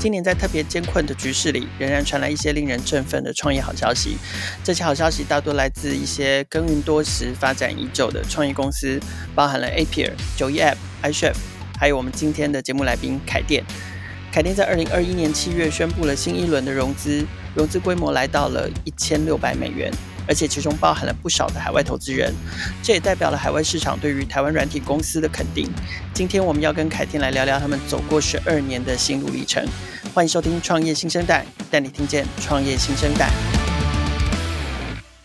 今年在特别艰困的局势里，仍然传来一些令人振奋的创业好消息。这些好消息大多来自一些耕耘多时、发展已久的创业公司，包含了 Appier、九一 App、iChef，还有我们今天的节目来宾凯电。凯电在二零二一年七月宣布了新一轮的融资，融资规模来到了一千六百美元。而且其中包含了不少的海外投资人，这也代表了海外市场对于台湾软体公司的肯定。今天我们要跟凯天来聊聊他们走过十二年的心路历程。欢迎收听《创业新生代》，带你听见创业新生代。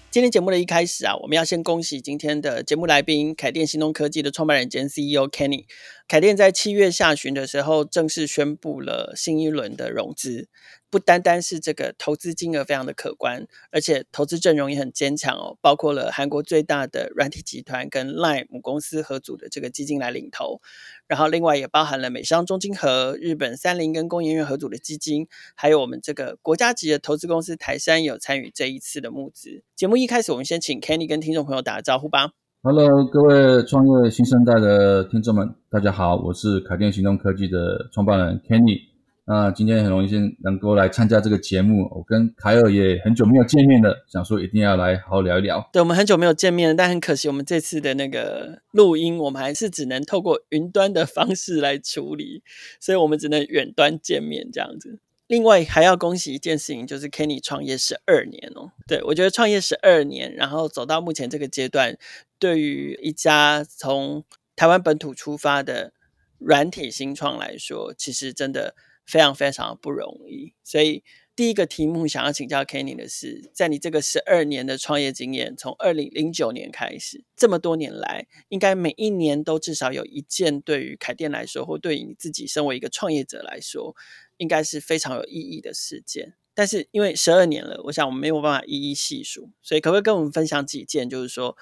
今天节目的一开始啊，我们要先恭喜今天的节目来宾——凯电新东科技的创办人兼 CEO Kenny。凯电在七月下旬的时候正式宣布了新一轮的融资。不单单是这个投资金额非常的可观，而且投资阵容也很坚强哦，包括了韩国最大的软体集团跟 LINE 母公司合组的这个基金来领投，然后另外也包含了美商中金和、日本三菱跟工研院合组的基金，还有我们这个国家级的投资公司台山有参与这一次的募资。节目一开始，我们先请 Kenny 跟听众朋友打个招呼吧。Hello，各位创业新生代的听众们，大家好，我是凯电行动科技的创办人 Kenny。那今天很荣幸能够来参加这个节目，我跟凯尔也很久没有见面了，想说一定要来好好聊一聊。对，我们很久没有见面了，但很可惜，我们这次的那个录音，我们还是只能透过云端的方式来处理，所以我们只能远端见面这样子。另外还要恭喜一件事情，就是 Kenny 创业十二年哦。对，我觉得创业十二年，然后走到目前这个阶段，对于一家从台湾本土出发的软体新创来说，其实真的。非常非常不容易，所以第一个题目想要请教 Kenny 的是，在你这个十二年的创业经验，从二零零九年开始，这么多年来，应该每一年都至少有一件对于凯店来说，或对于你自己身为一个创业者来说，应该是非常有意义的事件。但是因为十二年了，我想我们没有办法一一细数，所以可不可以跟我们分享几件，就是说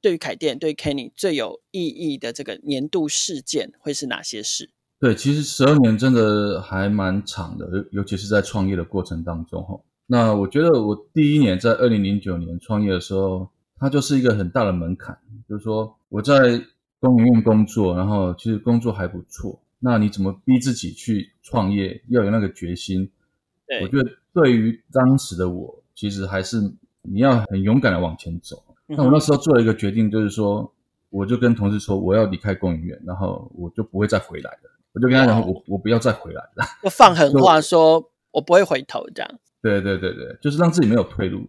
对于凯店、对 Kenny 最有意义的这个年度事件会是哪些事？对，其实十二年真的还蛮长的，尤尤其是在创业的过程当中哈。那我觉得我第一年在二零零九年创业的时候，它就是一个很大的门槛，就是说我在公营院工作，然后其实工作还不错。那你怎么逼自己去创业，要有那个决心？对，我觉得对于当时的我，其实还是你要很勇敢的往前走。那我那时候做了一个决定，就是说，我就跟同事说，我要离开公营院，然后我就不会再回来了。我就跟他讲，我我不要再回来了。就放狠话说，我不会回头这样。对对对对，就是让自己没有退路。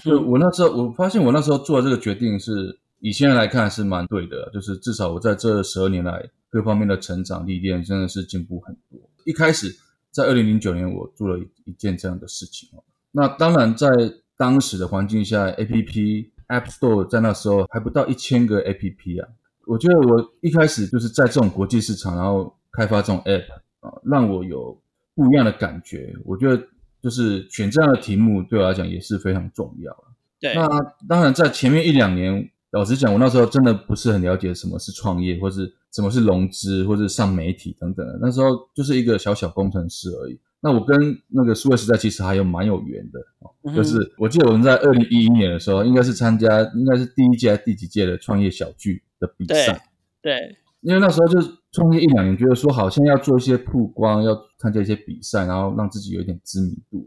所以我那时候我发现，我那时候做的这个决定是，以现在来看是蛮对的。就是至少我在这十二年来各方面的成长历练真的是进步很多。一开始在二零零九年，我做了一一件这样的事情。那当然在当时的环境下，APP App Store 在那时候还不到一千个 APP 啊。我觉得我一开始就是在这种国际市场，然后。开发这种 app 啊，让我有不一样的感觉。我觉得就是选这样的题目对我来讲也是非常重要。对，那当然在前面一两年，老实讲，我那时候真的不是很了解什么是创业，或是什么是融资，或是上媒体等等的。那时候就是一个小小工程师而已。那我跟那个数位时代其实还有蛮有缘的，嗯、就是我记得我们在二零一一年的时候，应该是参加应该是第一届还是第几届的创业小聚的比赛。对。对因为那时候就是创业一两年，觉得说好像要做一些曝光，要参加一些比赛，然后让自己有一点知名度，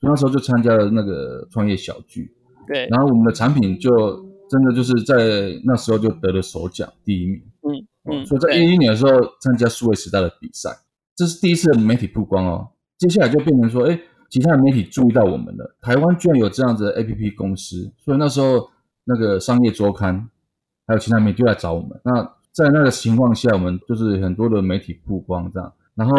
所以那时候就参加了那个创业小聚。对，然后我们的产品就真的就是在那时候就得了首奖第一名。嗯嗯，所以在一一年的时候参加数位时代的比赛，这是第一次的媒体曝光哦。接下来就变成说，哎，其他的媒体注意到我们了，台湾居然有这样子的 APP 公司，所以那时候那个商业周刊还有其他媒体就来找我们。那在那个情况下，我们就是很多的媒体曝光这样，然后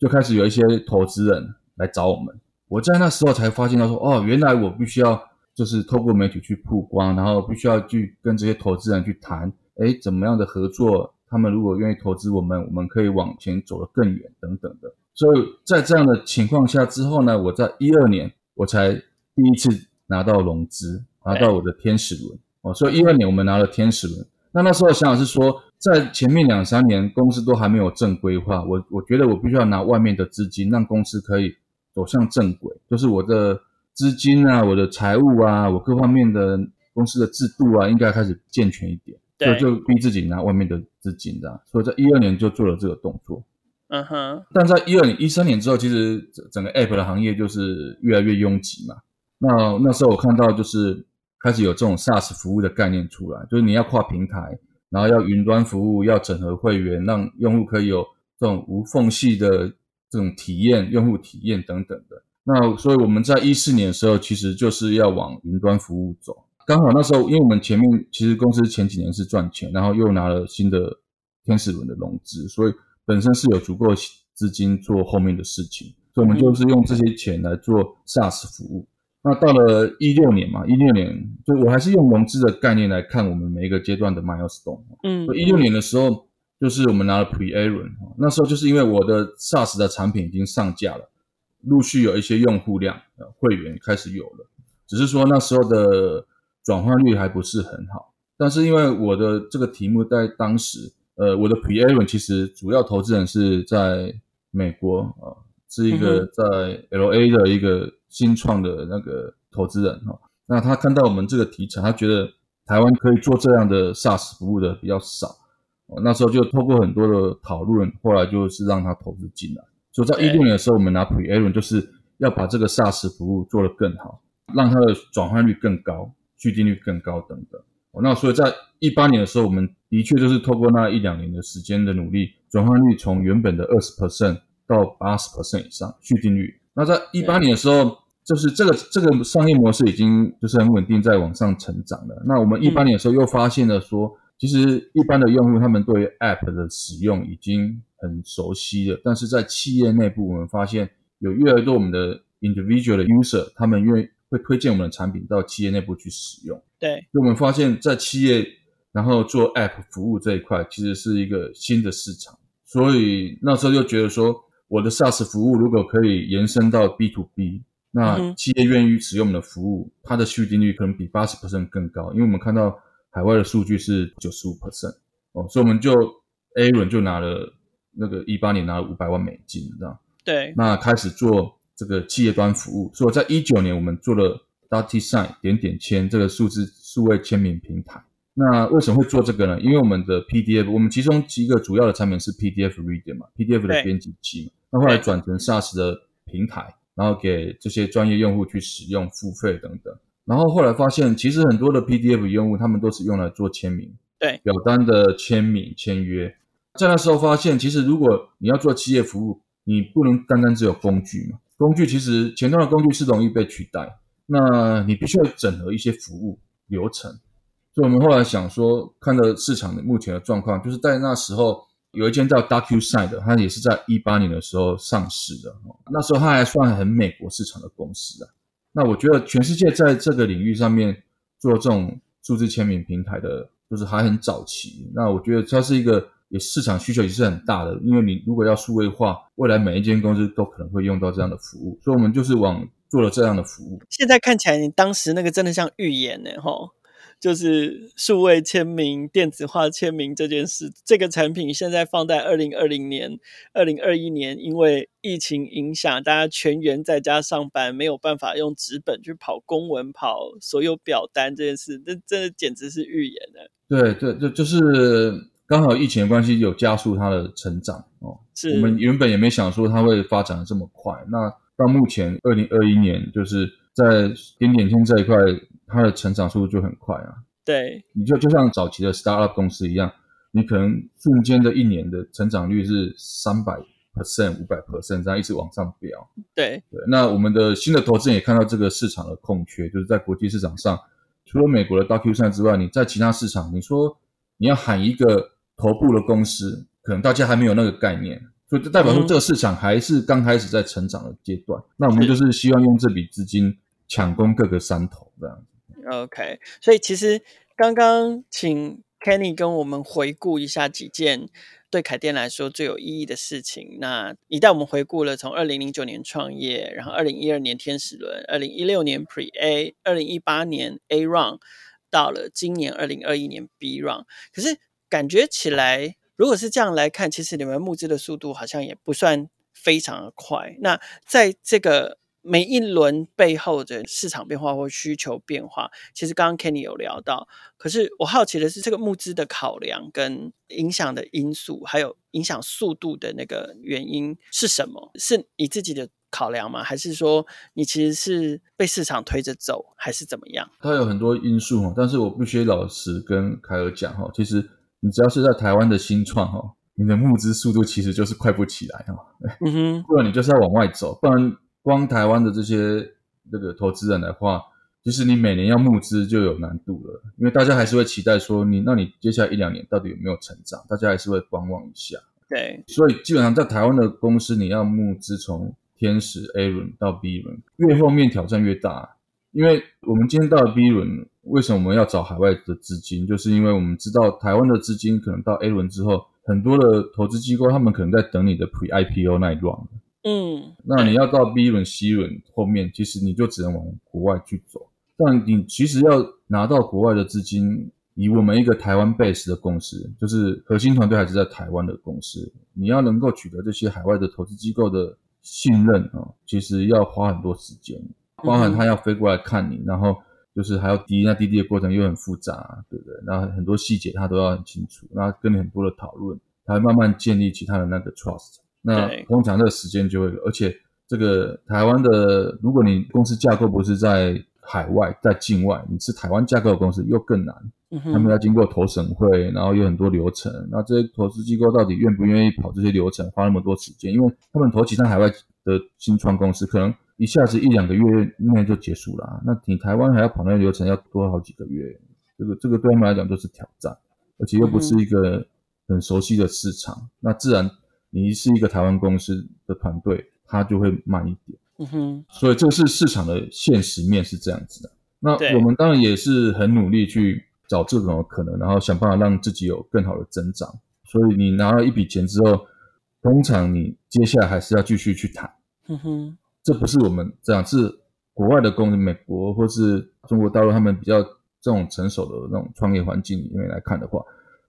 就开始有一些投资人来找我们。我在那时候才发现到说，哦，原来我必须要就是透过媒体去曝光，然后必须要去跟这些投资人去谈，诶，怎么样的合作？他们如果愿意投资我们，我们可以往前走得更远等等的。所以在这样的情况下之后呢，我在一二年我才第一次拿到融资，拿到我的天使轮。哦，所以一二年我们拿了天使轮。那那时候想法是说。在前面两三年，公司都还没有正规化，我我觉得我必须要拿外面的资金，让公司可以走向正轨，就是我的资金啊，我的财务啊，我各方面的公司的制度啊，应该开始健全一点，所以就逼自己拿外面的资金这样，所以在一二年就做了这个动作。嗯哼。但在一二年、一三年之后，其实整个 App 的行业就是越来越拥挤嘛。那那时候我看到就是开始有这种 SaaS 服务的概念出来，就是你要跨平台，然后要云端服务，要整合会员，让用户可以有这种无缝隙的这种体验、用户体验等等的。那所以我们在一四年的时候，其实就是要往云端服务走。刚好那时候，因为我们前面其实公司前几年是赚钱，然后又拿了新的天使轮的融资，所以本身是有足够资金做后面的事情。所以我们就是用这些钱来做 SaaS 服务。那到了一六年嘛，一六年就我还是用融资的概念来看我们每一个阶段的 milestone。嗯，一六年的时候，就是我们拿了轮，那时候就是因为我的 SaaS 的产品已经上架了。陆续有一些用户量，呃，会员开始有了，只是说那时候的转换率还不是很好。但是因为我的这个题目在当时，呃，我的轮其实主要投资人是在美国啊，呃，是一个在 LA 的一个新创的那个投资人哈，呃。那他看到我们这个题材，他觉得台湾可以做这样的 SaaS 服务的比较少，呃，那时候就透过很多的讨论，后来就是让他投资进来。所以在一六年的时候，我们拿轮，就是要把这个 SaaS 服务做得更好，让它的转换率更高，续订率更高等等。那所以在一八年的时候，我们的确就是透过那一两年的时间的努力，转换率从原本的二十 percent 到八十 percent 以上续订率。那在一八年的时候，就是这个这个商业模式已经就是很稳定在往上成长了。那我们一八年的时候又发现了说，其实一般的用户他们对于 App 的使用已经很熟悉了，但是在企业内部，我们发现有越来越多我们的 individual 的 user，他们愿意会推荐我们的产品到企业内部去使用。对，所以我们发现，在企业然后做 app 服务这一块，其实是一个新的市场。所以那时候就觉得说，我的 SaaS 服务如果可以延伸到 B to B，那企业愿意使用我们的服务，它的续订率可能比八十 percent 更高，因为我们看到海外的数据是九十五 percent 哦，所以我们就 A 轮就拿了。那个一八年拿了五百万美金，这样对，那开始做这个企业端服务，所以在一九年我们做了 DocuSign 点点签这个数字数位签名平台。那为什么会做这个呢？因为我们的 PDF，我们其中几个主要的产品是 PDF Reader 嘛，PDF 的编辑器嘛，那后来转成 SaaS 的平台，然后给这些专业用户去使用付费等等。然后后来发现，其实很多的 PDF 用户他们都是用来做签名，对，表单的签名签约。在那时候发现，其实如果你要做企业服务，你不能单单只有工具嘛。工具其实前端的工具是容易被取代，那你必须要整合一些服务流程。所以我们后来想说，看到市场的目前的状况，就是在那时候有一间叫 DocuSign 的，它也是在一八年的时候上市的。那时候它还算很美国市场的公司啊。那我觉得全世界在这个领域上面做这种数字签名平台的，就是还很早期。那我觉得它是一个。也市场需求也是很大的，因为你如果要数位化，未来每一间公司都可能会用到这样的服务，所以我们就是往做了这样的服务。现在看起来，你当时那个真的像预言呢，齁，就是数位签名、电子化签名这件事，这个产品现在放在二零二零年、二零二一年，因为疫情影响，大家全员在家上班，没有办法用纸本去跑公文、跑所有表单这件事，这这简直是预言呢。对对，就就是。刚好疫情的关系有加速它的成长哦，是我们原本也没想说它会发展的这么快。那到目前二零二一年，就是在点点签这一块，它的成长速度就很快啊。对，你就就像早期的 startup 公司一样，你可能瞬间的一年的成长率是三百 percent、五百 percent 这样一直往上飙。对对，那我们的新的投资人也看到这个市场的空缺，就是在国际市场上，除了美国的 DocuSign 之外，你在其他市场，你说你要喊一个。头部的公司可能大家还没有那个概念，所以就代表说这个市场还是刚开始在成长的阶段。嗯、那我们就是希望用这笔资金抢攻各个山头这样子。OK，所以其实刚刚请 Kenny 跟我们回顾一下几件对凯店来说最有意义的事情。那一旦我们回顾了从二零零九年创业，然后二零一二年天使轮，二零一六年 Pre-A，二零一八年 A Round，到了今年二零二一年 B Round，可是。感觉起来，如果是这样来看，其实你们募资的速度好像也不算非常的快。那在这个每一轮背后的市场变化或需求变化，其实刚刚 Kenny 有聊到。可是我好奇的是，这个募资的考量跟影响的因素，还有影响速度的那个原因是什么？是你自己的考量吗？还是说你其实是被市场推着走，还是怎么样？它有很多因素哈，但是我必须老实跟凯尔讲哈，其实你只要是在台湾的新创哈。你的募资速度其实就是快不起来哈，嗯哼，不然你就是要往外走，不然光台湾的这些那个投资人的话，其实你每年要募资就有难度了，因为大家还是会期待说你，那你接下来一两年到底有没有成长？大家还是会观望一下。对，所以基本上在台湾的公司，你要募资从天使 A 轮到 B 轮，越后面挑战越大，因为我们今天到了 B 轮，为什么我们要找海外的资金？就是因为我们知道台湾的资金可能到 A 轮之后。很多的投资机构，他们可能在等你的 Pre IPO 那一 round。嗯，那你要到 B 轮、C 轮后面，其实你就只能往国外去走。但你其实要拿到国外的资金，以我们一个台湾 base 的公司，就是核心团队还是在台湾的公司，你要能够取得这些海外的投资机构的信任啊，其实要花很多时间，包含他要飞过来看你，然后。就是还要滴那滴滴的过程又很复杂，对不对？那很多细节他都要很清楚，那跟你很多的讨论，他慢慢建立起他的那个 trust。那通常这个时间就会，而且这个台湾的，如果你公司架构不是在海外，在境外，你是台湾架构的公司又更难。嗯。他们要经过投审会，然后有很多流程。那这些投资机构到底愿不愿意跑这些流程，花那么多时间？因为他们投其他海外的新创公司可能。一下子一两个月内就结束了啊，那你台湾还要跑那个流程，要多好几个月，这个这个对他们来讲都是挑战，而且又不是一个很熟悉的市场，嗯、那自然你是一个台湾公司的团队，它就会慢一点。嗯哼，所以这是市场的现实面是这样子的。那我们当然也是很努力去找这种可能，然后想办法让自己有更好的增长。所以你拿了一笔钱之后，通常你接下来还是要继续去谈。嗯哼。这不是我们这样，是国外的公司，美国或是中国大陆，他们比较这种成熟的那种创业环境里面来看的话，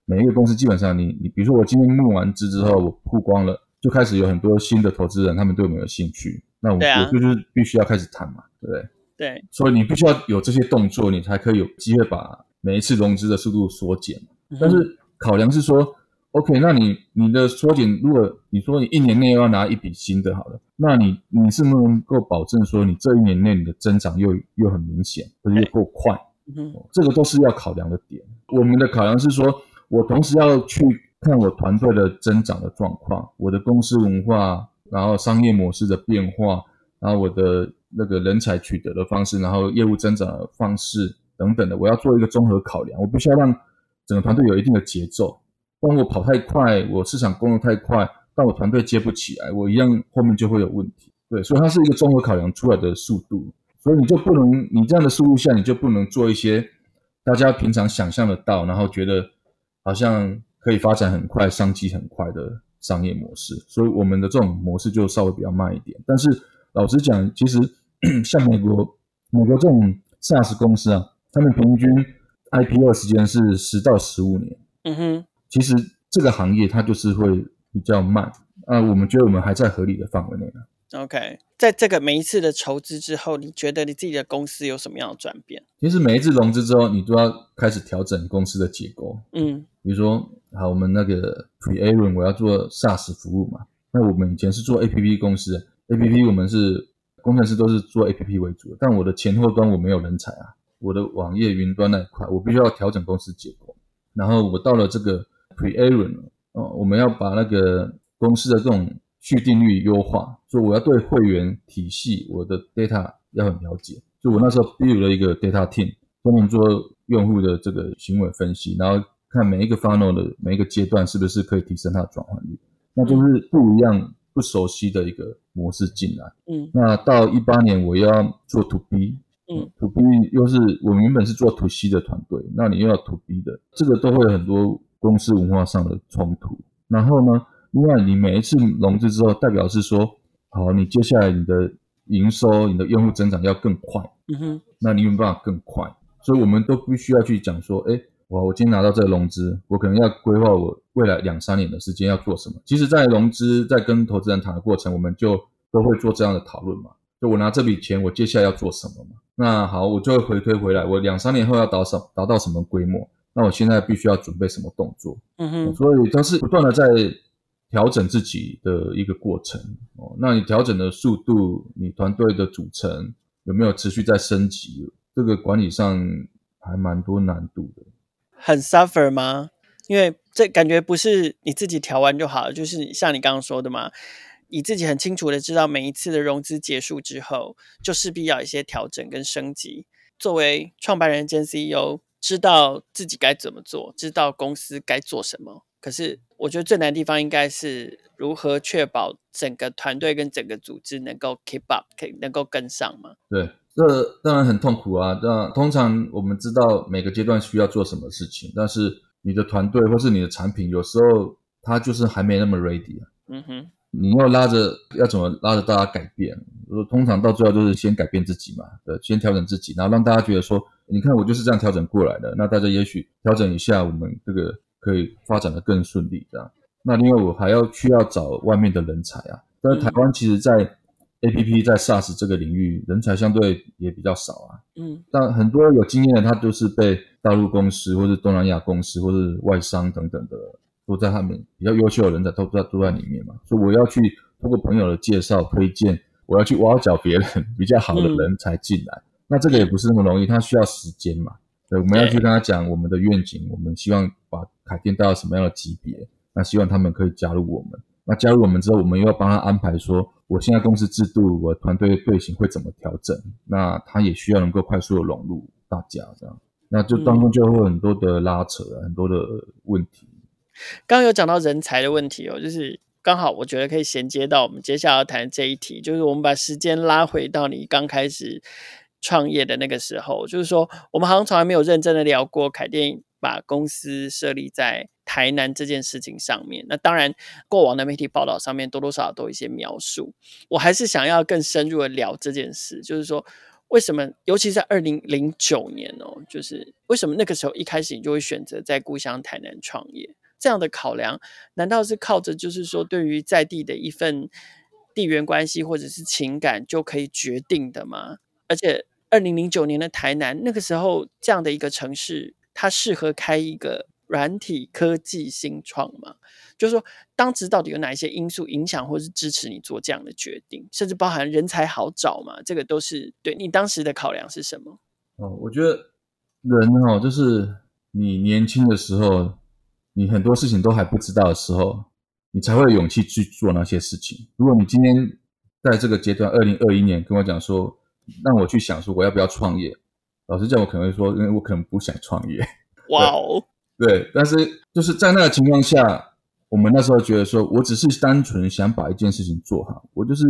每一个公司基本上你，你你比如说我今天募完资之后，我曝光了，就开始有很多新的投资人，他们对我们有兴趣，那我、啊、我就是必须要开始谈嘛，对不对？对，所以你必须要有这些动作，你才可以有机会把每一次融资的速度缩减。但是考量是说。OK，那你你的缩减，如果你说你一年内要拿一笔新的，好了，那你你是不是能够保证说你这一年内你的增长又又很明显，或者又够快？嗯，这个都是要考量的点。我们的考量是说，我同时要去看我团队的增长的状况，我的公司文化，然后商业模式的变化，然后我的那个人才取得的方式，然后业务增长的方式等等的，我要做一个综合考量。我必须要让整个团队有一定的节奏。当我跑太快，我市场攻得太快，但我团队接不起来，我一样后面就会有问题。对，所以它是一个综合考量出来的速度，所以你就不能，你这样的速度下，你就不能做一些大家平常想象得到，然后觉得好像可以发展很快、商机很快的商业模式。所以我们的这种模式就稍微比较慢一点。但是老实讲，其实 像美国、美国这种 SaaS 公司啊，他们平均 IPO 时间是十到十五年。嗯哼。其实这个行业它就是会比较慢啊，我们觉得我们还在合理的范围内呢。OK，在这个每一次的筹资之后，你觉得你自己的公司有什么样的转变？其实每一次融资之后，你都要开始调整公司的结构。嗯，比如说，好，我们那个 Pre-A 轮我要做 SaaS 服务嘛，那我们以前是做 APP 公司，APP 我们是工程师都是做 APP 为主的，但我的前后端我没有人才啊，我的网页云端那一块，我必须要调整公司结构，然后我到了这个。Pre-A 轮哦，我们要把那个公司的这种续订率优化，所以我要对会员体系我的 data 要很了解。就我那时候 build 了一个 data team，专门做用户的这个行为分析，然后看每一个 funnel 的每一个阶段是不是可以提升它的转换率，那就是不一样、不熟悉的一个模式进来。嗯，那到一八年我要做 To B，嗯，To B 又是我们原本是做 To C 的团队，那你又要 To B 的，这个都会有很多。公司文化上的冲突，然后呢，另外你每一次融资之后，代表是说，好，你接下来你的营收、你的用户增长要更快，嗯哼，那你有没有办法更快？所以我们都必须要去讲说，哎，哇，我今天拿到这个融资，我可能要规划我未来两三年的时间要做什么。其实，在融资在跟投资人谈的过程，我们就都会做这样的讨论嘛。就我拿这笔钱，我接下来要做什么嘛？那好，我就会回推回来，我两三年后要达什达到什么规模？那我现在必须要准备什么动作？嗯哼，所以它是不断的在调整自己的一个过程哦。那你调整的速度，你团队的组成有没有持续在升级？这个管理上还蛮多难度的。很 suffer 吗？因为这感觉不是你自己调完就好了，就是像你刚刚说的嘛，你自己很清楚的知道每一次的融资结束之后，就势必要一些调整跟升级。作为创办人兼 CEO，知道自己该怎么做，知道公司该做什么。可是我觉得最难的地方应该是如何确保整个团队跟整个组织能够 keep up，可以能够跟上嘛？对。这当然很痛苦啊！那通常我们知道每个阶段需要做什么事情，但是你的团队或是你的产品，有时候它就是还没那么 ready 啊。嗯哼，你要拉着，要怎么拉着大家改变？说通常到最后就是先改变自己嘛，对，先调整自己，然后让大家觉得说，你看我就是这样调整过来的。那大家也许调整一下，我们这个可以发展的更顺利，这样。那另外我还要需要找外面的人才啊。但是台湾其实，在 A P P 在 SaaS 这个领域，人才相对也比较少啊。嗯，但很多有经验的，他都是被大陆公司，或是东南亚公司，或是外商等等的，都在他们比较优秀的人才都在都在里面嘛。所以我要去通过朋友的介绍推荐，我要去挖角别人 比较好的人才进来。嗯、那这个也不是那么容易，它需要时间嘛。对，我们要去跟他讲我们的愿景，我们希望把凯店带到什么样的级别，那希望他们可以加入我们。那加入我们之后，我们又要帮他安排说，我现在公司制度，我团队队形会怎么调整？那他也需要能够快速的融入大家，这样，那就当中就会有很多的拉扯，嗯、很多的问题。刚刚有讲到人才的问题哦，就是刚好我觉得可以衔接到我们接下来要谈这一题，就是我们把时间拉回到你刚开始创业的那个时候，就是说我们好像从来没有认真的聊过凯电把公司设立在台南这件事情上面，那当然过往的媒体报道上面多多少少都有一些描述。我还是想要更深入的聊这件事，就是说为什么，尤其在二零零九年哦，就是为什么那个时候一开始你就会选择在故乡台南创业？这样的考量，难道是靠着就是说对于在地的一份地缘关系或者是情感就可以决定的吗？而且二零零九年的台南那个时候这样的一个城市，它适合开一个。软体科技新创嘛，就是说，当时到底有哪一些因素影响或是支持你做这样的决定，甚至包含人才好找嘛？这个都是对你当时的考量是什么？哦，我觉得人哦，就是你年轻的时候，你很多事情都还不知道的时候，你才会有勇气去做那些事情。如果你今天在这个阶段，二零二一年跟我讲说，让我去想说我要不要创业，老实讲，我可能会说，因为我可能不想创业。哇哦。对，但是就是在那个情况下，我们那时候觉得说，我只是单纯想把一件事情做好，我就是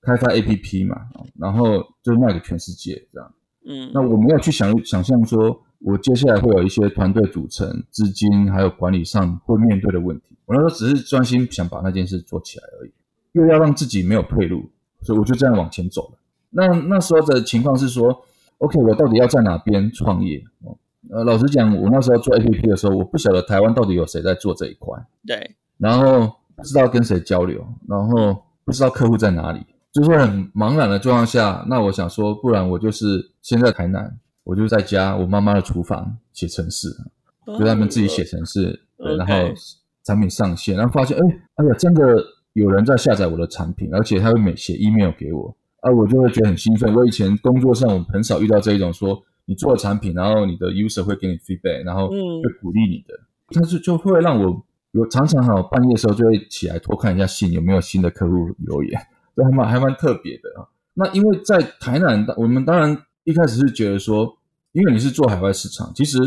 开发 APP 嘛，然后就卖给全世界这样。嗯，那我没有去想想象说，我接下来会有一些团队组成、资金还有管理上会面对的问题。我那时候只是专心想把那件事做起来而已，又要让自己没有退路，所以我就这样往前走了。那那时候的情况是说，OK，我到底要在哪边创业？呃，老实讲，我那时候做 APP 的时候，我不晓得台湾到底有谁在做这一块。对。然后不知道跟谁交流，然后不知道客户在哪里，就是很茫然的状况下，那我想说，不然我就是先在台南，我就在家我妈妈的厨房写程式，就在那边自己写程式，对，然后产品上线，然后发现，哎，哎呀，真的有人在下载我的产品，而且他会每写 email 给我，啊，我就会觉得很兴奋。我以前工作上我很少遇到这一种说。你做了产品，然后你的 user 会给你 feedback，然后会鼓励你的，嗯、但是就会让我有常常哈半夜的时候就会起来偷看一下信有没有新的客户留言，这还蛮还蛮特别的啊。那因为在台南，我们当然一开始是觉得说，因为你是做海外市场，其实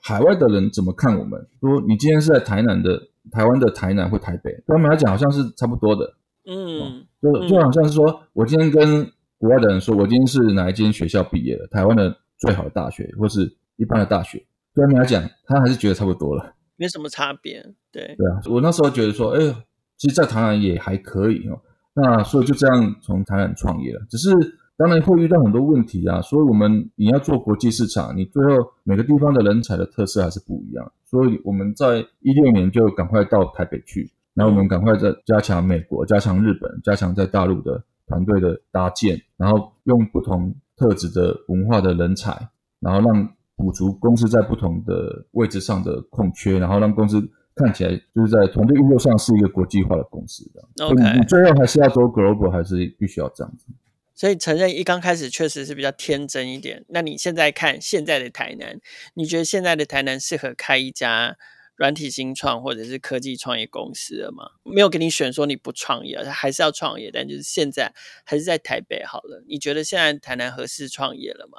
海外的人怎么看我们？说你今天是在台南的，台湾的台南或台北，对他们来讲好像是差不多的，嗯，就就好像是说我今天跟国外的人说我今天是哪一间学校毕业的，台湾的。最好的大学或是一般的大学，对他们来讲，他还是觉得差不多了，没什么差别。对对啊，我那时候觉得说，哎，其实，在台南也还可以哦。那所以就这样从台南创业了。只是当然会遇到很多问题啊。所以我们你要做国际市场，你最后每个地方的人才的特色还是不一样。所以我们在一六年就赶快到台北去，然后我们赶快再加强美国、加强日本、加强在大陆的团队的搭建，然后用不同特质的文化的人才，然后让补足公司在不同的位置上的空缺，然后让公司看起来就是在团队运作上是一个国际化的公司的。OK，你最后还是要走 global，还是必须要这样子。所以承认一刚开始确实是比较天真一点。那你现在看现在的台南，你觉得现在的台南适合开一家软体新创或者是科技创业公司了吗？没有给你选说你不创业，还是要创业，但就是现在还是在台北好了。你觉得现在台南合适创业了吗？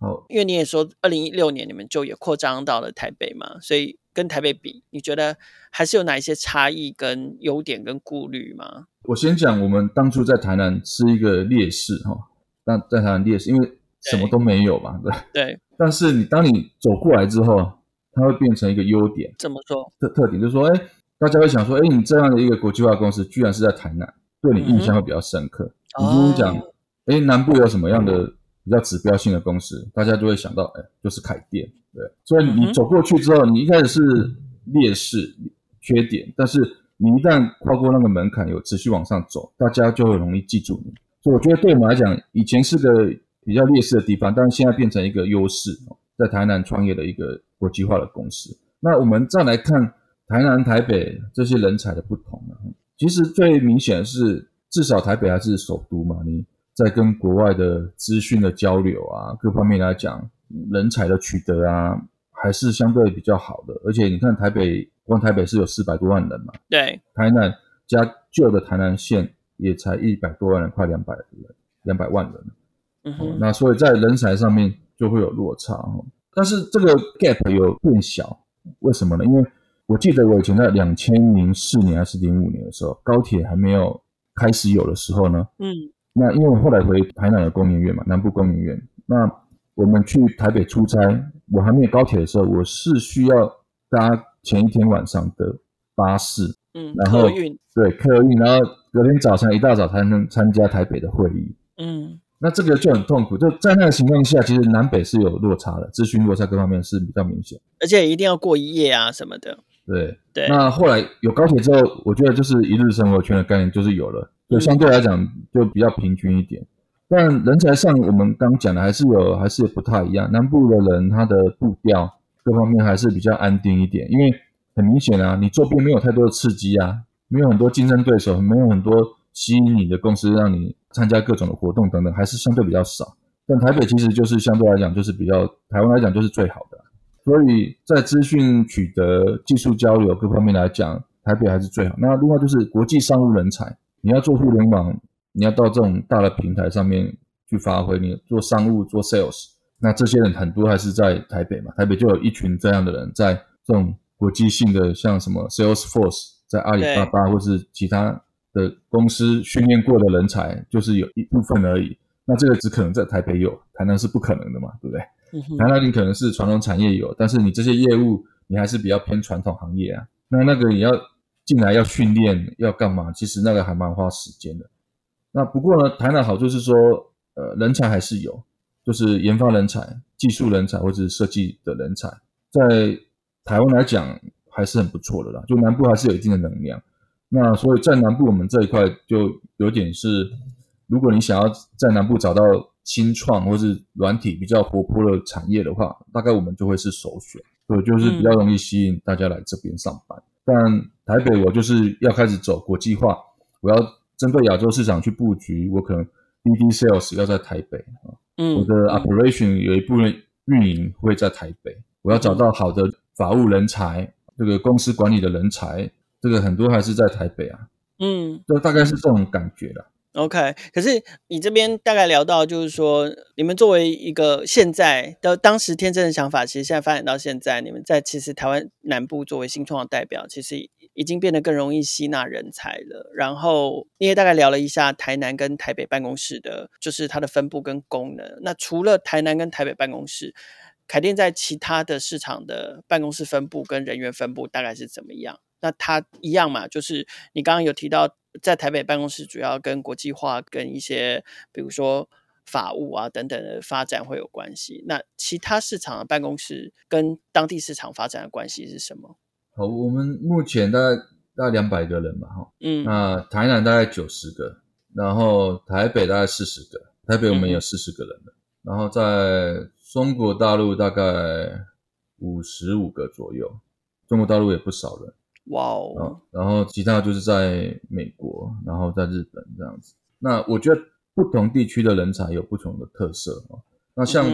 哦，因为你也说二零一六年你们就也扩张到了台北嘛，所以跟台北比，你觉得还是有哪一些差异跟优点跟顾虑吗？我先讲，我们当初在台南是一个劣势哈，但在台南劣势，因为什么都没有嘛，对对。但是你当你走过来之后，它会变成一个优点。怎么说？特特点就是说，哎，大家会想说，哎，你这样的一个国际化公司，居然是在台南，对你印象会比较深刻。嗯、你跟你讲，哎、哦，南部有什么样的比较指标性的公司，大家就会想到，哎，就是凯电，对。所以你走过去之后，你一开始是劣势、缺点，但是你一旦跨过那个门槛，有持续往上走，大家就会容易记住你。所以我觉得对我们来讲，以前是个比较劣势的地方，但是现在变成一个优势，在台南创业的一个国际化的公司。那我们再来看台南、台北这些人才的不同呢？其实最明显的是，至少台北还是首都嘛，你在跟国外的资讯的交流啊，各方面来讲，人才的取得啊，还是相对比较好的。而且你看台北，光台北是有四百多万人嘛，对，台南加旧的台南县也才一百多万人，快两百人，两百万人。嗯哼，那所以在人才上面就会有落差，但是这个 gap 有变小，为什么呢？因为我记得我以前在两千零四年还是零五年的时候，高铁还没有开始有的时候呢，嗯，那因为我后来回台南的工研院嘛，南部工研院，那我们去台北出差，我还没有高铁的时候，我是需要搭前一天晚上的巴士，嗯，然后客运，对，客运，然后隔天早上一大早才能参加台北的会议，嗯。那这个就很痛苦，就在那个情况下，其实南北是有落差的，资讯落差各方面是比较明显，而且一定要过一夜啊什么的。对对。那后来有高铁之后，我觉得就是一日生活圈的概念就是有了，就相对来讲就比较平均一点。嗯、但人才上，我们刚讲的还是有，还是不太一样。南部的人他的步调各方面还是比较安定一点，因为很明显啊，你周边没有太多的刺激啊，没有很多竞争对手，没有很多。吸引你的公司，让你参加各种的活动等等，还是相对比较少。但台北其实就是相对来讲，就是比较台湾来讲就是最好的。所以在资讯取得、技术交流各方面来讲，台北还是最好。那另外就是国际商务人才，你要做互联网，你要到这种大的平台上面去发挥，你做商务、做 sales，那这些人很多还是在台北嘛。台北就有一群这样的人，在这种国际性的，像什么 Salesforce，在阿里巴巴或是其他。的公司训练过的人才就是有一部分而已，那这个只可能在台北有，台南是不可能的嘛，对不对？嗯、台南你可能是传统产业有，但是你这些业务你还是比较偏传统行业啊，那那个你要进来要训练要干嘛？其实那个还蛮花时间的。那不过呢，台南好就是说，呃，人才还是有，就是研发人才、技术人才或者是设计的人才，在台湾来讲还是很不错的啦，就南部还是有一定的能量。那所以在南部，我们这一块就有点是，如果你想要在南部找到新创或是软体比较活泼的产业的话，大概我们就会是首选，所以就是比较容易吸引大家来这边上班。嗯、但台北我就是要开始走国际化，我要针对亚洲市场去布局，我可能 BD Sales 要在台北啊，嗯，我的 Operation 有一部分运营会在台北，我要找到好的法务人才，这个公司管理的人才。这个很多还是在台北啊，嗯，就大概是这种感觉啦。OK，可是你这边大概聊到，就是说，你们作为一个现在的当时天真的想法，其实现在发展到现在，你们在其实台湾南部作为新创的代表，其实已经变得更容易吸纳人才了。然后你也大概聊了一下台南跟台北办公室的，就是它的分布跟功能。那除了台南跟台北办公室，凯电在其他的市场的办公室分布跟人员分布大概是怎么样？那它一样嘛，就是你刚刚有提到，在台北办公室主要跟国际化、跟一些比如说法务啊等等的发展会有关系。那其他市场的办公室跟当地市场发展的关系是什么？好，我们目前大概大概两百个人嘛，哈，嗯，那台南大概九十个，然后台北大概四十个，台北我们有四十个人了，嗯、然后在中国大陆大概五十五个左右，中国大陆也不少人。哇哦！然后其他就是在美国，然后在日本这样子。那我觉得不同地区的人才有不同的特色。那像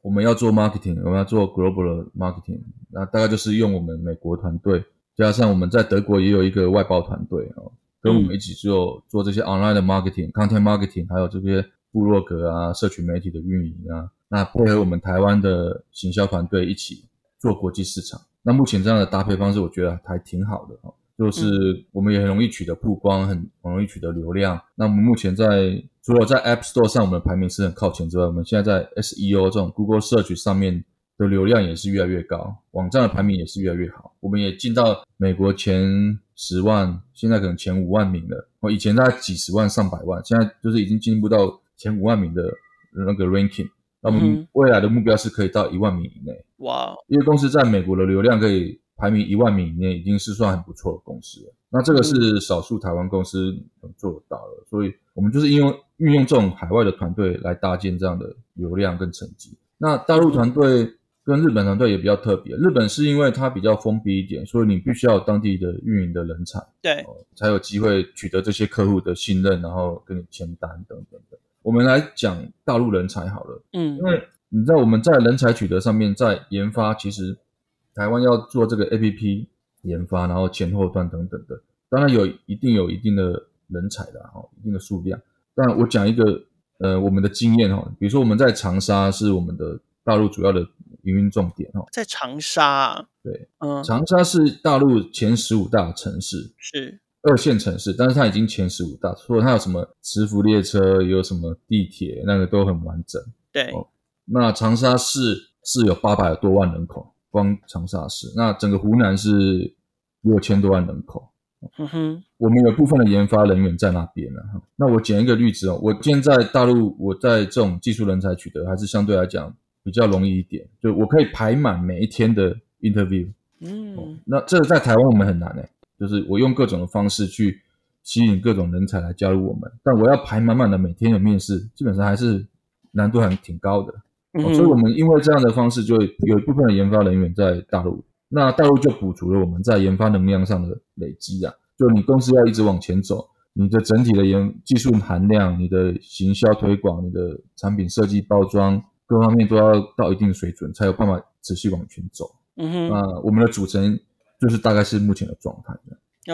我们要做 marketing，我们要做 global marketing，那大概就是用我们美国团队，加上我们在德国也有一个外包团队啊，跟我们一起做做这些 online 的 marketing、content marketing，还有这些部落格啊、社群媒体的运营啊，那配合我们台湾的行销团队一起做国际市场。那目前这样的搭配方式，我觉得还挺好的哈，就是我们也很容易取得曝光，很很容易取得流量。那我们目前在除了在 App Store 上我们的排名是很靠前之外，我们现在在 SEO 这种 Google Search 上面的流量也是越来越高，网站的排名也是越来越好。我们也进到美国前十万，现在可能前五万名了。哦以前大概几十万、上百万，现在就是已经进步到前五万名的那个 ranking。那我们未来的目标是可以到一万名以内。哇！因为公司在美国的流量可以排名一万名以内，已经是算很不错的公司了。那这个是少数台湾公司能做得到的，所以我们就是应用运用这种海外的团队来搭建这样的流量跟成绩。那大陆团队跟日本团队也比较特别，日本是因为它比较封闭一点，所以你必须要有当地的运营的人才，对，呃，才有机会取得这些客户的信任，然后跟你签单等等的。我们来讲大陆人才好了，嗯，因为你知道我们在人才取得上面，在研发，其实台湾要做这个 APP 研发，然后前后端等等的，当然有一定有一定的人才的哈，一定的数量。但我讲一个呃我们的经验哈，比如说我们在长沙是我们的大陆主要的营运重点哈，在长沙，对，嗯，长沙是大陆前十五大城市，是。二线城市，但是它已经前十五大，所以它有什么磁浮列车，有什么地铁，那个都很完整。对，哦，那长沙市是有八百多万人口，光长沙市，那整个湖南是六千多万人口。嗯哼，我们有部分的研发人员在那边呢。那我举一个例子哦，我现在大陆，我在这种技术人才取得还是相对来讲比较容易一点，就我可以排满每一天的 interview。嗯，哦，那这个在台湾我们很难诶。就是我用各种的方式去吸引各种人才来加入我们，但我要排满满的每天的面试，基本上还是难度还挺高的。嗯哦、所以，我们因为这样的方式，就有一部分的研发人员在大陆，那大陆就补足了我们在研发能量上的累积啊。就你公司要一直往前走，你的整体的研技术含量、你的行销推广、你的产品设计包装各方面都要到一定水准，才有办法持续往前走。嗯哼，那我们的组成。就是大概是目前的状态。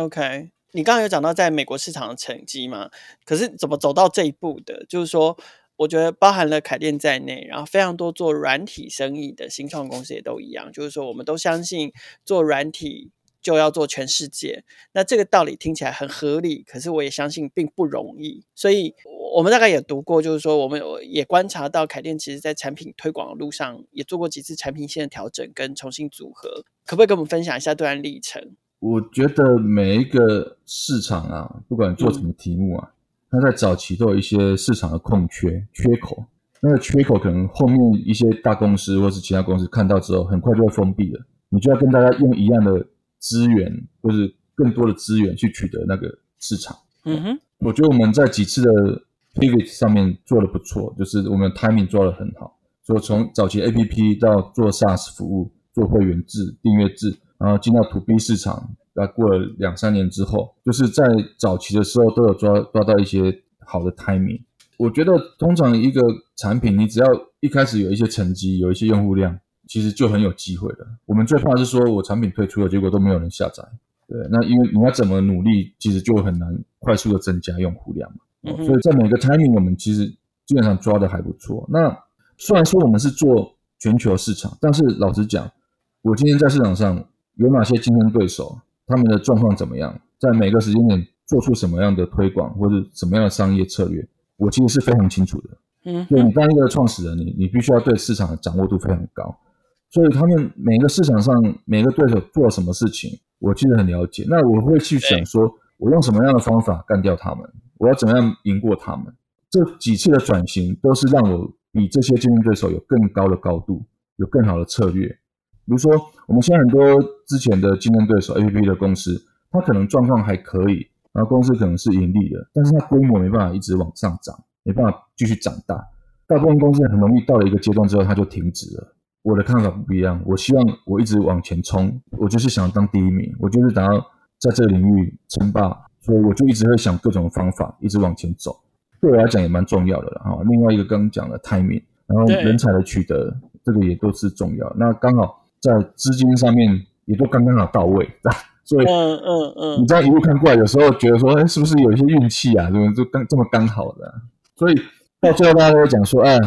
OK，你刚刚有讲到在美国市场的成绩嘛？可是怎么走到这一步的？就是说，我觉得包含了凯电在内，然后非常多做软体生意的新创公司也都一样。就是说，我们都相信做软体就要做全世界。那这个道理听起来很合理，可是我也相信并不容易。所以。我们大概也读过，就是说，我们有也观察到凯电其实在产品推广的路上也做过几次产品线的调整跟重新组合，可不可以跟我们分享一下这段历程？我觉得每一个市场啊，不管做什么题目啊，嗯、它在早期都有一些市场的空缺缺口，那个缺口可能后面一些大公司或是其他公司看到之后，很快就会封闭了，你就要跟大家用一样的资源，就是更多的资源去取得那个市场。嗯哼，我觉得我们在几次的 Pivot 上面做的不错，就是我们 timing 做的很好，所以从早期 APP 到做 SaaS 服务，做会员制、订阅制，然后进到 To B 市场，那过了两三年之后，就是在早期的时候都有抓抓到一些好的 timing。我觉得通常一个产品，你只要一开始有一些成绩，有一些用户量，其实就很有机会了。我们最怕是说我产品推出了，结果都没有人下载，对，那因为你要怎么努力，其实就很难快速的增加用户量嘛。所以在每个 timing 我们其实基本上抓的还不错。那虽然说我们是做全球市场，但是老实讲，我今天在市场上有哪些竞争对手，他们的状况怎么样，在每个时间点做出什么样的推广或者什么样的商业策略，我其实是非常清楚的。嗯，就你当一个创始人，你你必须要对市场的掌握度非常高。所以他们每个市场上每个对手做了什么事情，我记得很了解。那我会去想说，我用什么样的方法干掉他们。我要怎么样赢过他们？这几次的转型都是让我比这些竞争对手有更高的高度，有更好的策略。比如说，我们现在很多之前的竞争对手 APP 的公司，它可能状况还可以，然后公司可能是盈利的，但是它规模没办法一直往上涨，没办法继续长大。大部分公司很容易到了一个阶段之后，它就停止了。我的看法不一样，我希望我一直往前冲，我就是想当第一名，我就是想要在这个领域称霸，所以我就一直会想各种方法，一直往前走。对我来讲也蛮重要的了哈。另外一个刚刚讲的 timing，然后人才的取得，这个也都是重要。那刚好在资金上面也都刚刚好到位，所以嗯嗯嗯，你这样一路看过来，有时候觉得说，哎，是不是有一些运气啊？怎么就刚这么刚好的？所以到最后大家都会讲说，哎。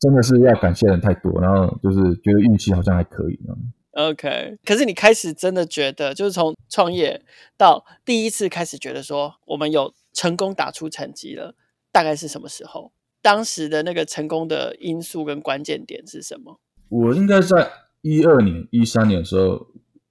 真的是要感谢人太多，然后就是觉得运气好像还可以呢。OK，可是你开始真的觉得，就是从创业到第一次开始觉得说，我们有成功打出成绩了，大概是什么时候？当时的那个成功的因素跟关键点是什么？我应该在一二年、一三年的时候，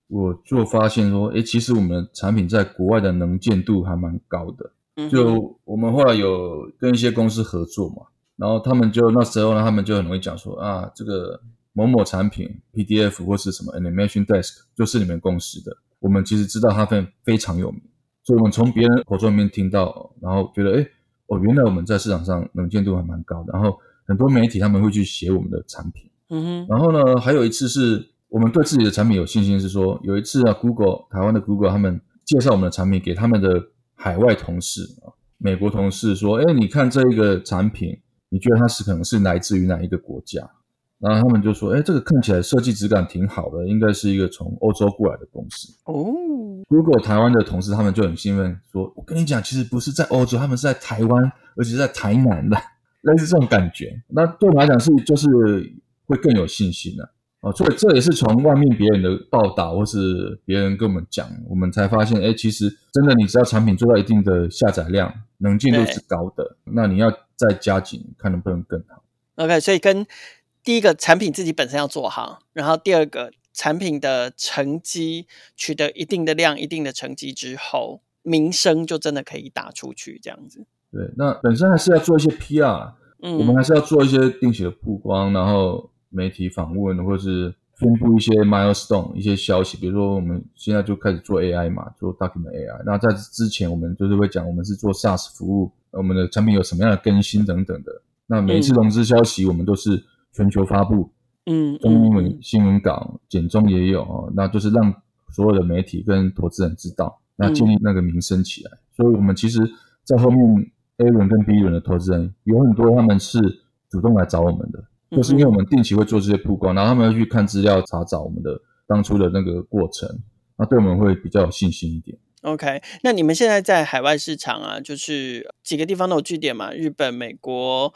我就发现说，哎，其实我们产品在国外的能见度还蛮高的。嗯。就我们后来有跟一些公司合作嘛。然后他们就那时候呢，他们就很容易讲说啊，这个某某产品 PDF 或是什么 Animation Desk 就是你们公司的。我们其实知道它非非常有名，所以我们从别人口中里面听到，然后觉得哎，哦，原来我们在市场上能见度还蛮高的。然后很多媒体他们会去写我们的产品。嗯哼。然后呢，还有一次是我们对自己的产品有信心，是说有一次啊，Google 台湾的 Google 他们介绍我们的产品给他们的海外同事啊，美国同事说，哎，你看这一个产品。你觉得它是可能是来自于哪一个国家？然后他们就说：“哎，这个看起来设计质感挺好的，应该是一个从欧洲过来的公司。”哦，Google 台湾的同事他们就很兴奋，说：“我跟你讲，其实不是在欧洲，他们是在台湾，而且是在台南的，类似这种感觉。”那对我来讲是就是会更有信心了。哦，所以这也是从外面别人的报道，或是别人跟我们讲，我们才发现，哎，其实真的，你只要产品做到一定的下载量，能见度是高的，那你要再加紧，看能不能更好。OK，所以跟第一个产品自己本身要做好，然后第二个产品的成绩取得一定的量、一定的成绩之后，名声就真的可以打出去，这样子。对，那本身还是要做一些 PR，嗯，我们还是要做一些定期的曝光，然后。媒体访问，或是宣布一些 milestone 一些消息，比如说我们现在就开始做 AI 嘛，做 document AI。那在之前，我们就是会讲我们是做 SaaS 服务，我们的产品有什么样的更新等等的。那每一次融资消息，我们都是全球发布，嗯，中文新闻稿简中也有哦，那就是让所有的媒体跟投资人知道，那建立那个名声起来。嗯、所以，我们其实，在后面 A 轮跟 B 轮的投资人有很多，他们是主动来找我们的。就是因为我们定期会做这些曝光，然后他们要去看资料查找我们的当初的那个过程，那对我们会比较有信心一点。OK，那你们现在在海外市场啊，就是几个地方都有据点嘛？日本、美国、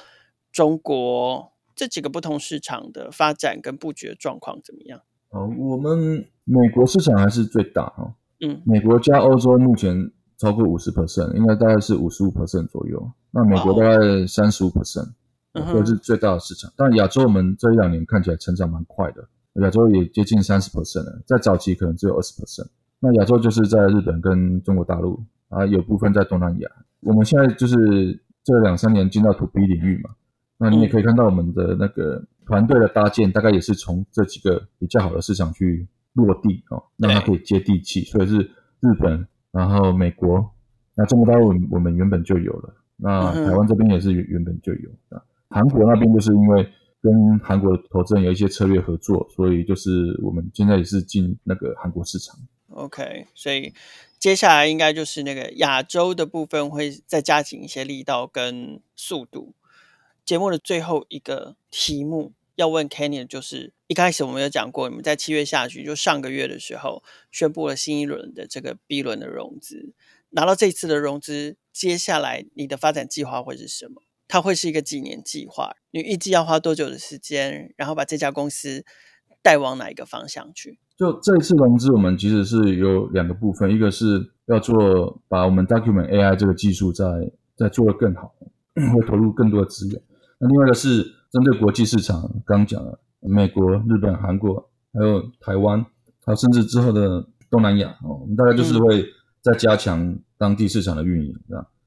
中国这几个不同市场的发展跟布局的状况怎么样？哦，我们美国市场还是最大哈。嗯，美国加欧洲目前超过五十 percent，应该大概是五十五 percent 左右。那美国大概三十五 percent。这是最大的市场，但亚洲我们这一两年看起来成长蛮快的，亚洲也接近三十 percent 了，在早期可能只有二十 percent。那亚洲就是在日本跟中国大陆，啊，有部分在东南亚。我们现在就是这两三年进到 to B 领域嘛，那你也可以看到我们的那个团队的搭建，大概也是从这几个比较好的市场去落地哦，让它可以接地气。所以是日本，然后美国，那中国大陆我们原本就有了，那台湾这边也是原原本就有啊。韩国那边就是因为跟韩国的投资人有一些策略合作，所以就是我们现在也是进那个韩国市场。OK，所以接下来应该就是那个亚洲的部分会再加紧一些力道跟速度。节目的最后一个题目要问 Kenny 就是，一开始我们有讲过，你们在七月下旬就上个月的时候宣布了新一轮的这个 B 轮的融资，拿到这次的融资，接下来你的发展计划会是什么？它会是一个几年计划？你预计要花多久的时间？然后把这家公司带往哪一个方向去？就这一次融资，我们其实是有两个部分，一个是要做把我们 Document AI 这个技术再再做得更好，会投入更多的资源。那另外一个是针对国际市场，刚刚讲了美国、日本、韩国，还有台湾，还有甚至之后的东南亚哦，我们大概就是会再加强当地市场的运营？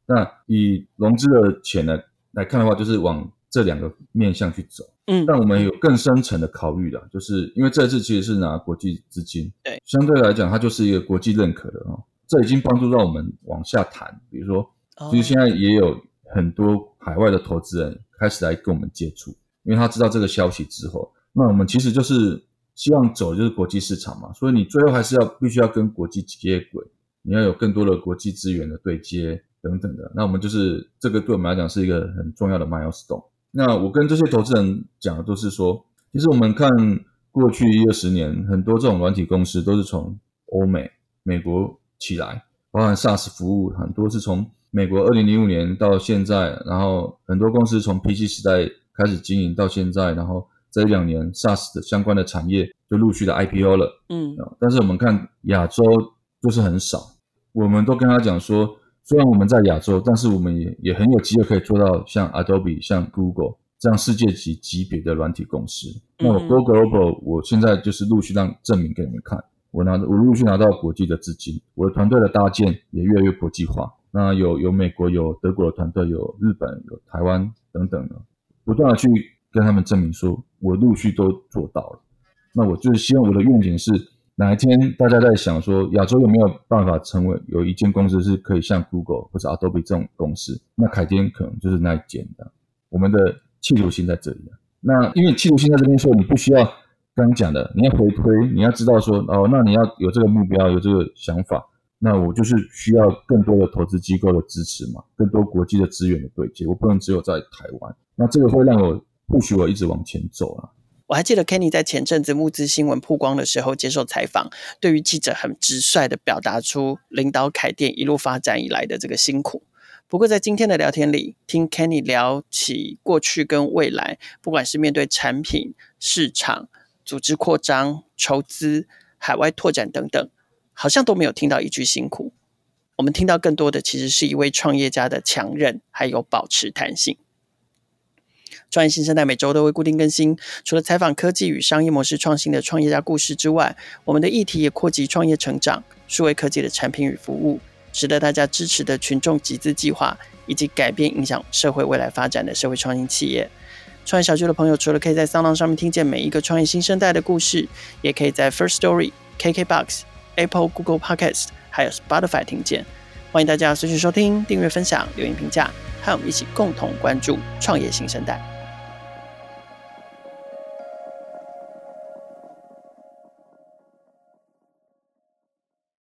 那以融资的钱呢？来看的话，就是往这两个面向去走。嗯，但我们有更深层的考虑的，就是因为这次其实是拿国际资金，对，相对来讲它就是一个国际认可的哦。这已经帮助到我们往下谈。比如说，其实现在也有很多海外的投资人开始来跟我们接触，因为他知道这个消息之后，那我们其实就是希望走就是国际市场嘛，所以你最后还是要必须要跟国际接轨，你要有更多的国际资源的对接等等的。那我们就是这个对我们来讲是一个很重要的 milestone。那我跟这些投资人讲的都是说，其实我们看过去一二十年，很多这种软体公司都是从欧美、美国起来，包含 SaaS 服务，很多是从美国二零零五年到现在，然后很多公司从 PC 时代开始经营到现在，然后这一两年 SaaS 的相关的产业就陆续的 IPO 了，嗯，但是我们看亚洲就是很少，我们都跟他讲说，虽然我们在亚洲，但是我们也也很有机会可以做到像 Adobe、像 Google。这样世界级级别的软体公司，那我 Go Global，我现在就是陆续让证明给你们看，我拿我陆续拿到国际的资金，我的团队的搭建也越来越国际化。那有有美国、有德国的团队，有日本、有台湾等等的，不断的去跟他们证明说，我陆续都做到了。那我就是希望我的愿景是，哪一天大家在想说亚洲有没有办法成为有一间公司是可以像 Google 或者 Adobe 这种公司，那凯天可能就是那一间的，我们的。企图心在这里。那因为企图心在这边，说你不需要刚刚讲的，你要回推，你要知道说，哦，那你要有这个目标，有这个想法，那我就是需要更多的投资机构的支持嘛，更多国际的资源的对接，我不能只有在台湾。那这个会让我不许我一直往前走啊。我还记得 Kenny 在前阵子募资新闻曝光的时候接受采访，对于记者很直率的表达出领导凯甸一路发展以来的这个辛苦。不过，在今天的聊天里，听 Kenny 聊起过去跟未来，不管是面对产品、市场、组织扩张、筹资、海外拓展等等，好像都没有听到一句辛苦。我们听到更多的，其实是一位创业家的强韧，还有保持弹性。创业新生代每周都会固定更新，除了采访科技与商业模式创新的创业家故事之外，我们的议题也扩及创业成长、数位科技的产品与服务。值得大家支持的群众集资计划，以及改变影响社会未来发展的社会创新企业。创业小聚的朋友，除了可以在 SoundOn 上面听见每一个创业新生代的故事，也可以在 First Story、KKBox、Apple、Google Podcast 还有 Spotify 听见。欢迎大家随时收听、订阅、分享、留言、评价，和我们一起共同关注创业新生代。